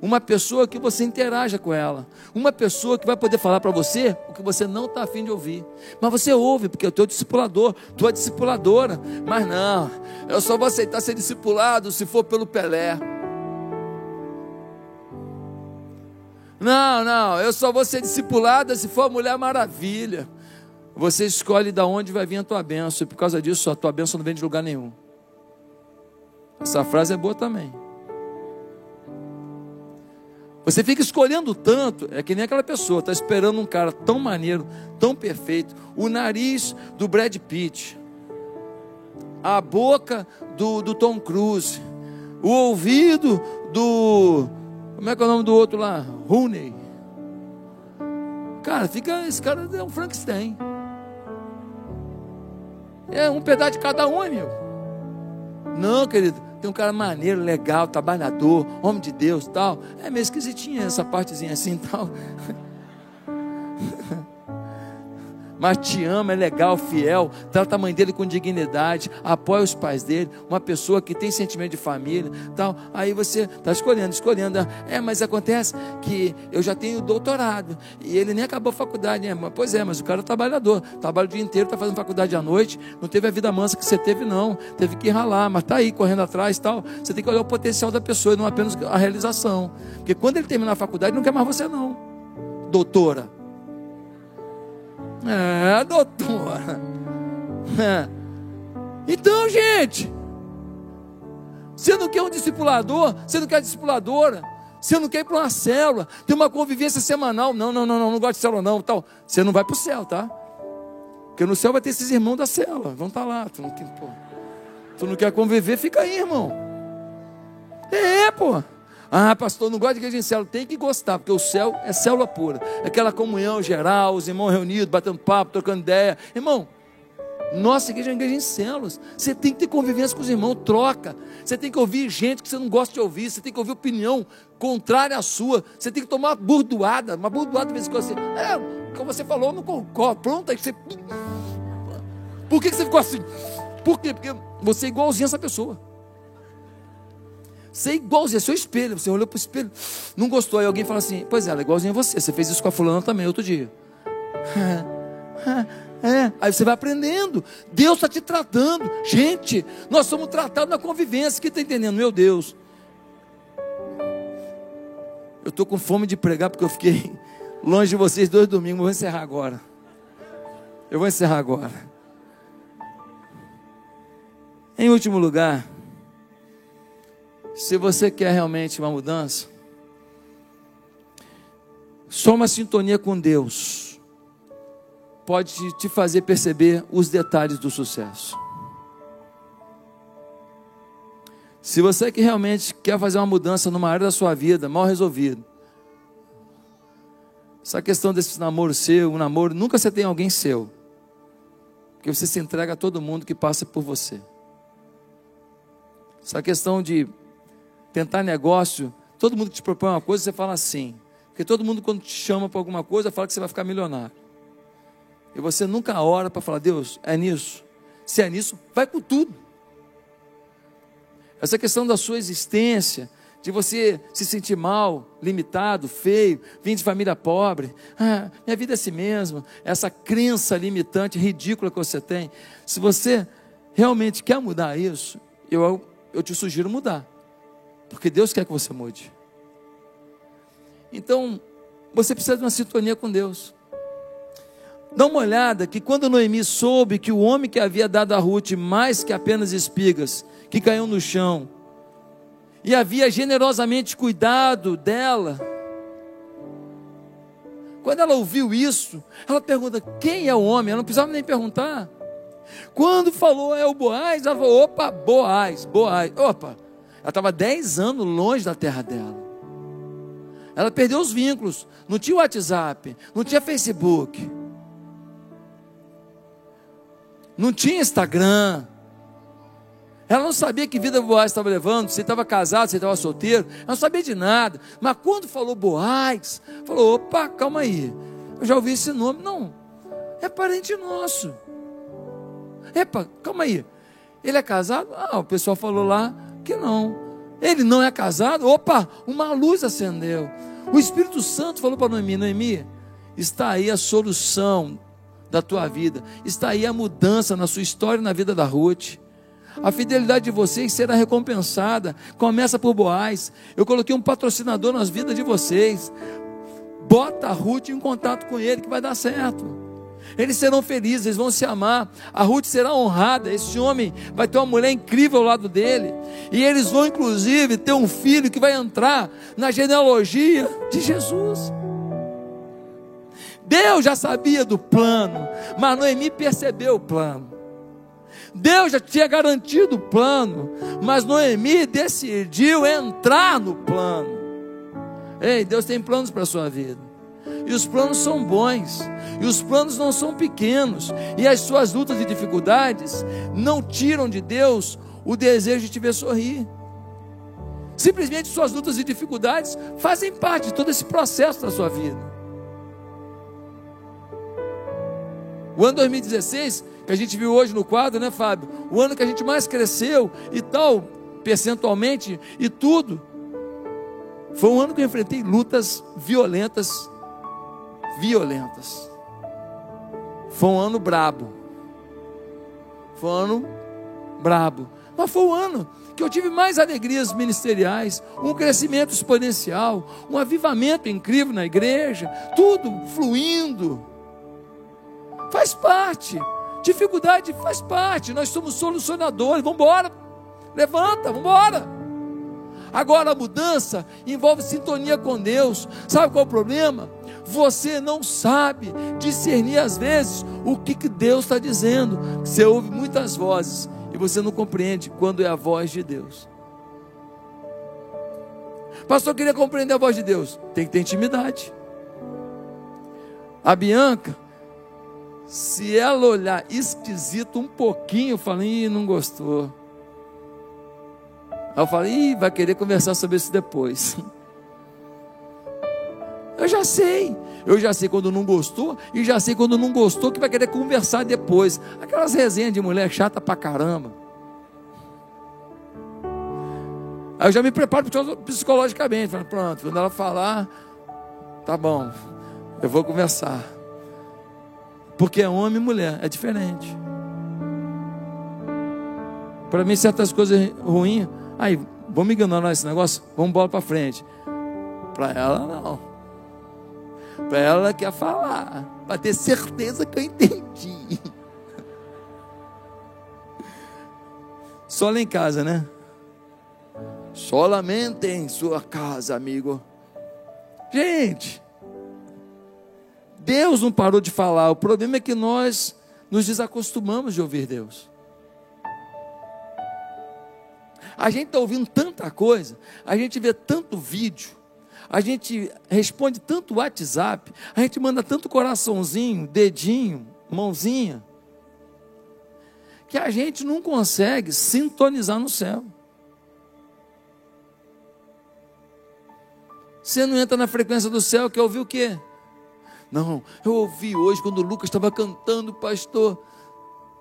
uma pessoa que você interaja com ela, uma pessoa que vai poder falar para você o que você não está afim de ouvir, mas você ouve, porque é o teu discipulador, tua discipuladora, mas não, eu só vou aceitar ser discipulado se for pelo Pelé. Não, não, eu só vou ser discipulada se for a Mulher Maravilha. Você escolhe de onde vai vir a tua bênção, e por causa disso a tua bênção não vem de lugar nenhum. Essa frase é boa também. Você fica escolhendo tanto, é que nem aquela pessoa, está esperando um cara tão maneiro, tão perfeito, o nariz do Brad Pitt, a boca do, do Tom Cruise, o ouvido do. Como é que é o nome do outro lá? Rooney. Cara, fica. Esse cara é um Frankenstein. É um pedaço de cada um, meu. Não, querido. Tem um cara maneiro, legal, trabalhador, homem de Deus tal. É meio esquisitinha essa partezinha assim tal. Mas te ama, é legal, fiel, trata a mãe dele com dignidade, apoia os pais dele, uma pessoa que tem sentimento de família, tal. Aí você está escolhendo, escolhendo. É, mas acontece que eu já tenho doutorado e ele nem acabou a faculdade, né? Pois é, mas o cara é trabalhador, trabalha o dia inteiro, está fazendo faculdade à noite, não teve a vida mansa que você teve, não. Teve que ralar, mas está aí correndo atrás, tal. Você tem que olhar o potencial da pessoa e não apenas a realização, porque quando ele terminar a faculdade, não quer mais você, não, doutora. É, doutora. É. Então, gente, você não quer um discipulador, você não quer discipuladora, você não quer ir para uma célula, tem uma convivência semanal. Não, não, não, não, não gosto de célula, não. Tal. Você não vai para o céu, tá? Porque no céu vai ter esses irmãos da célula, vão estar tá lá. Tu não, quer, pô, tu não quer conviver, fica aí, irmão. É, pô. Ah, pastor, não gosta de igreja em célula. Tem que gostar, porque o céu é célula pura. Aquela comunhão geral, os irmãos reunidos, batendo papo, trocando ideia. Irmão, nossa igreja é uma igreja em células. Você tem que ter convivência com os irmãos, troca. Você tem que ouvir gente que você não gosta de ouvir. Você tem que ouvir opinião contrária à sua. Você tem que tomar uma burdoada. Uma burdoada de vez em quando assim. É, como você falou, eu não concordo. Pronto, aí você. Por que você ficou assim? Por quê? Porque você é igualzinho a essa pessoa. Você é igualzinho, é seu espelho. Você olhou para o espelho, não gostou. Aí alguém fala assim: Pois é, ela é igualzinha a você. Você fez isso com a fulana também outro dia. É, aí você vai aprendendo. Deus está te tratando. Gente, nós somos tratados na convivência. Quem está entendendo? Meu Deus. Eu estou com fome de pregar porque eu fiquei longe de vocês dois domingos. Vou encerrar agora. Eu vou encerrar agora. Em último lugar. Se você quer realmente uma mudança, só uma sintonia com Deus pode te fazer perceber os detalhes do sucesso. Se você que realmente quer fazer uma mudança numa área da sua vida, mal resolvido, essa questão desse namoro seu, um namoro, nunca você tem alguém seu, porque você se entrega a todo mundo que passa por você. Essa questão de tentar negócio, todo mundo que te propõe uma coisa, você fala assim. Porque todo mundo, quando te chama para alguma coisa, fala que você vai ficar milionário. E você nunca ora para falar, Deus, é nisso. Se é nisso, vai com tudo. Essa questão da sua existência, de você se sentir mal, limitado, feio, vim de família pobre, ah, minha vida é assim mesmo, essa crença limitante, ridícula que você tem. Se você realmente quer mudar isso, eu, eu te sugiro mudar. Porque Deus quer que você mude. Então, você precisa de uma sintonia com Deus. Dá uma olhada que quando Noemi soube que o homem que havia dado a Ruth mais que apenas espigas, que caiu no chão, e havia generosamente cuidado dela, quando ela ouviu isso, ela pergunta: quem é o homem? Ela não precisava nem perguntar. Quando falou é o Boaz, ela falou: opa, Boaz, Boaz, opa, ela estava 10 anos longe da terra dela. Ela perdeu os vínculos. Não tinha WhatsApp, não tinha Facebook, não tinha Instagram. Ela não sabia que vida Boaz estava levando, se estava casado, se estava solteiro. Ela não sabia de nada. Mas quando falou Boaz, falou: opa, calma aí. Eu já ouvi esse nome. Não, é parente nosso. Epa, calma aí. Ele é casado? Ah, o pessoal falou lá que não. Ele não é casado? Opa, uma luz acendeu. O Espírito Santo falou para Noemi: Noemi, está aí a solução da tua vida, está aí a mudança na sua história e na vida da Ruth. A fidelidade de vocês será recompensada. Começa por Boaz. Eu coloquei um patrocinador nas vidas de vocês. Bota a Ruth em contato com ele que vai dar certo. Eles serão felizes, eles vão se amar. A Ruth será honrada. Esse homem vai ter uma mulher incrível ao lado dele. E eles vão, inclusive, ter um filho que vai entrar na genealogia de Jesus. Deus já sabia do plano, mas Noemi percebeu o plano. Deus já tinha garantido o plano, mas Noemi decidiu entrar no plano. Ei, Deus tem planos para a sua vida. E os planos são bons. E os planos não são pequenos. E as suas lutas e dificuldades não tiram de Deus o desejo de te ver sorrir. Simplesmente suas lutas e dificuldades fazem parte de todo esse processo da sua vida. O ano 2016, que a gente viu hoje no quadro, né, Fábio? O ano que a gente mais cresceu e tal, percentualmente e tudo. Foi um ano que eu enfrentei lutas violentas violentas. Foi um ano brabo. Foi um ano brabo. Mas foi um ano que eu tive mais alegrias ministeriais, um crescimento exponencial, um avivamento incrível na igreja, tudo fluindo. Faz parte. Dificuldade faz parte. Nós somos solucionadores. Vamos embora. Levanta, vamos embora. Agora a mudança envolve sintonia com Deus. Sabe qual é o problema? Você não sabe discernir às vezes o que, que Deus está dizendo. Você ouve muitas vozes e você não compreende quando é a voz de Deus. Pastor, queria compreender a voz de Deus. Tem que ter intimidade. A Bianca, se ela olhar esquisito um pouquinho, eu falo, ih, não gostou. Aí eu ih, vai querer conversar sobre isso depois. Eu já sei. Eu já sei quando não gostou e já sei quando não gostou que vai querer conversar depois. Aquelas resenhas de mulher chata pra caramba. Aí eu já me preparo psicologicamente. Falo, pronto, quando ela falar, tá bom, eu vou conversar. Porque é homem e mulher, é diferente. Para mim, certas coisas ruins, aí, vamos ignorar esse negócio, vamos embora para frente. Para ela, não. Para ela quer falar, para ter certeza que eu entendi. Só lá em casa, né? Só lamenta em sua casa, amigo. Gente, Deus não parou de falar. O problema é que nós nos desacostumamos de ouvir Deus. A gente está ouvindo tanta coisa, a gente vê tanto vídeo, a gente responde tanto WhatsApp, a gente manda tanto coraçãozinho, dedinho, mãozinha, que a gente não consegue sintonizar no céu. Você não entra na frequência do céu, quer ouvir o quê? Não, eu ouvi hoje quando o Lucas estava cantando, pastor.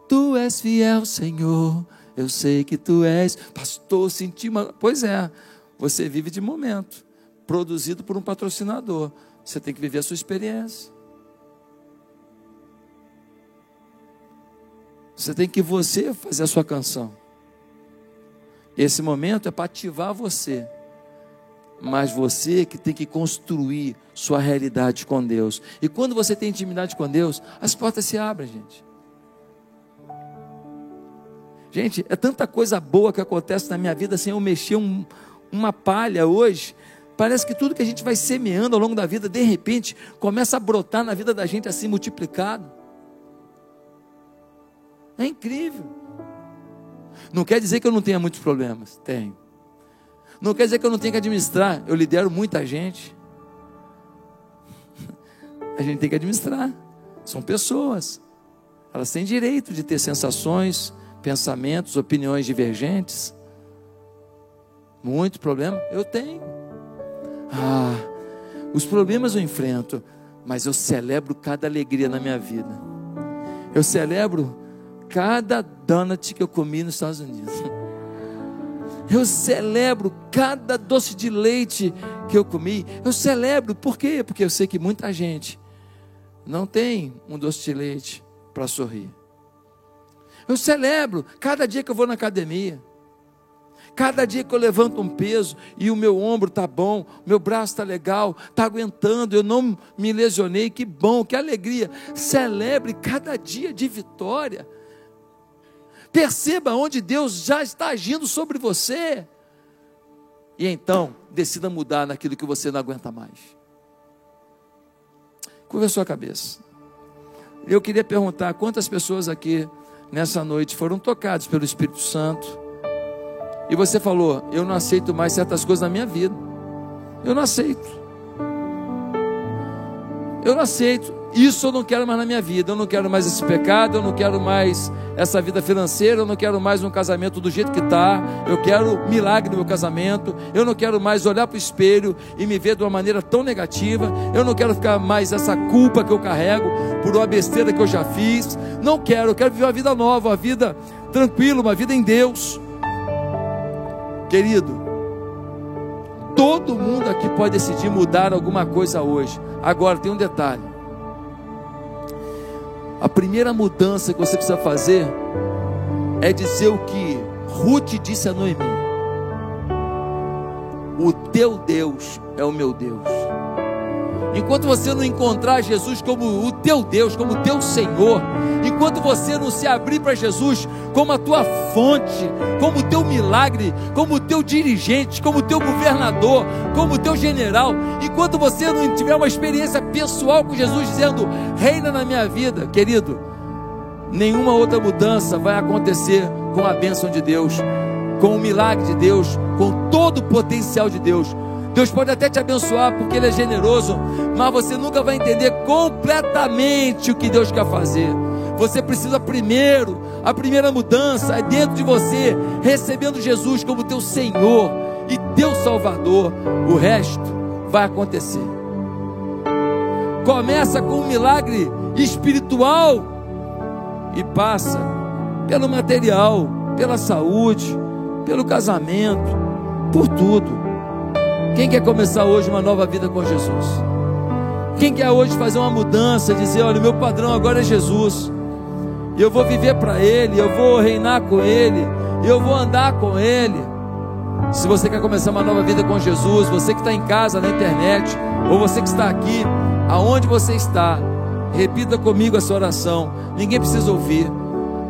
Tu és fiel, Senhor. Eu sei que tu és. Pastor, senti uma. Pois é, você vive de momento produzido por um patrocinador. Você tem que viver a sua experiência. Você tem que você fazer a sua canção. Esse momento é para ativar você. Mas você que tem que construir sua realidade com Deus. E quando você tem intimidade com Deus, as portas se abrem, gente. Gente, é tanta coisa boa que acontece na minha vida sem eu mexer um, uma palha hoje. Parece que tudo que a gente vai semeando ao longo da vida, de repente, começa a brotar na vida da gente assim multiplicado. É incrível. Não quer dizer que eu não tenha muitos problemas. Tenho. Não quer dizer que eu não tenho que administrar. Eu lidero muita gente. A gente tem que administrar. São pessoas. Elas têm direito de ter sensações, pensamentos, opiniões divergentes. Muito problema? Eu tenho. Ah, os problemas eu enfrento, mas eu celebro cada alegria na minha vida. Eu celebro cada donut que eu comi nos Estados Unidos. Eu celebro cada doce de leite que eu comi. Eu celebro, por quê? Porque eu sei que muita gente não tem um doce de leite para sorrir. Eu celebro cada dia que eu vou na academia. Cada dia que eu levanto um peso e o meu ombro está bom, meu braço está legal, está aguentando, eu não me lesionei, que bom, que alegria. Celebre cada dia de vitória. Perceba onde Deus já está agindo sobre você. E então, decida mudar naquilo que você não aguenta mais. Curva a sua cabeça. Eu queria perguntar quantas pessoas aqui nessa noite foram tocadas pelo Espírito Santo e você falou: Eu não aceito mais certas coisas na minha vida. Eu não aceito. Eu não aceito. Isso eu não quero mais na minha vida. Eu não quero mais esse pecado. Eu não quero mais essa vida financeira. Eu não quero mais um casamento do jeito que está. Eu quero milagre no meu casamento. Eu não quero mais olhar para o espelho e me ver de uma maneira tão negativa. Eu não quero ficar mais essa culpa que eu carrego por uma besteira que eu já fiz. Não quero. Eu quero viver uma vida nova, uma vida tranquila, uma vida em Deus. Querido, todo mundo aqui pode decidir mudar alguma coisa hoje. Agora tem um detalhe. A primeira mudança que você precisa fazer é dizer o que Ruth disse a Noemi: O teu Deus é o meu Deus. Enquanto você não encontrar Jesus como o teu Deus, como o teu Senhor, enquanto você não se abrir para Jesus como a tua fonte, como o teu milagre, como o teu dirigente, como o teu governador, como o teu general, enquanto você não tiver uma experiência pessoal com Jesus dizendo: "Reina na minha vida", querido, nenhuma outra mudança vai acontecer com a bênção de Deus, com o milagre de Deus, com todo o potencial de Deus Deus pode até te abençoar porque Ele é generoso, mas você nunca vai entender completamente o que Deus quer fazer. Você precisa primeiro, a primeira mudança é dentro de você, recebendo Jesus como teu Senhor e teu Salvador. O resto vai acontecer. Começa com um milagre espiritual e passa pelo material, pela saúde, pelo casamento, por tudo. Quem quer começar hoje uma nova vida com Jesus? Quem quer hoje fazer uma mudança, dizer: olha, o meu padrão agora é Jesus, eu vou viver para Ele, eu vou reinar com Ele, eu vou andar com Ele. Se você quer começar uma nova vida com Jesus, você que está em casa, na internet, ou você que está aqui, aonde você está, repita comigo essa oração. Ninguém precisa ouvir.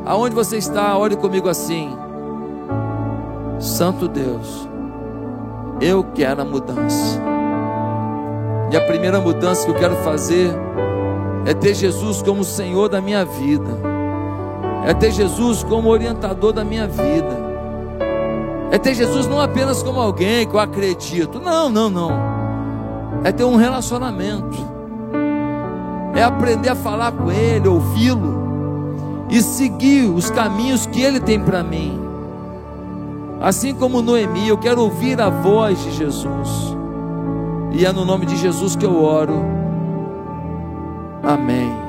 Aonde você está, ore comigo assim. Santo Deus eu quero a mudança. E a primeira mudança que eu quero fazer é ter Jesus como Senhor da minha vida, é ter Jesus como orientador da minha vida, é ter Jesus não apenas como alguém que eu acredito, não, não, não, é ter um relacionamento, é aprender a falar com Ele, ouvi-lo e seguir os caminhos que Ele tem para mim. Assim como Noemi, eu quero ouvir a voz de Jesus. E é no nome de Jesus que eu oro. Amém.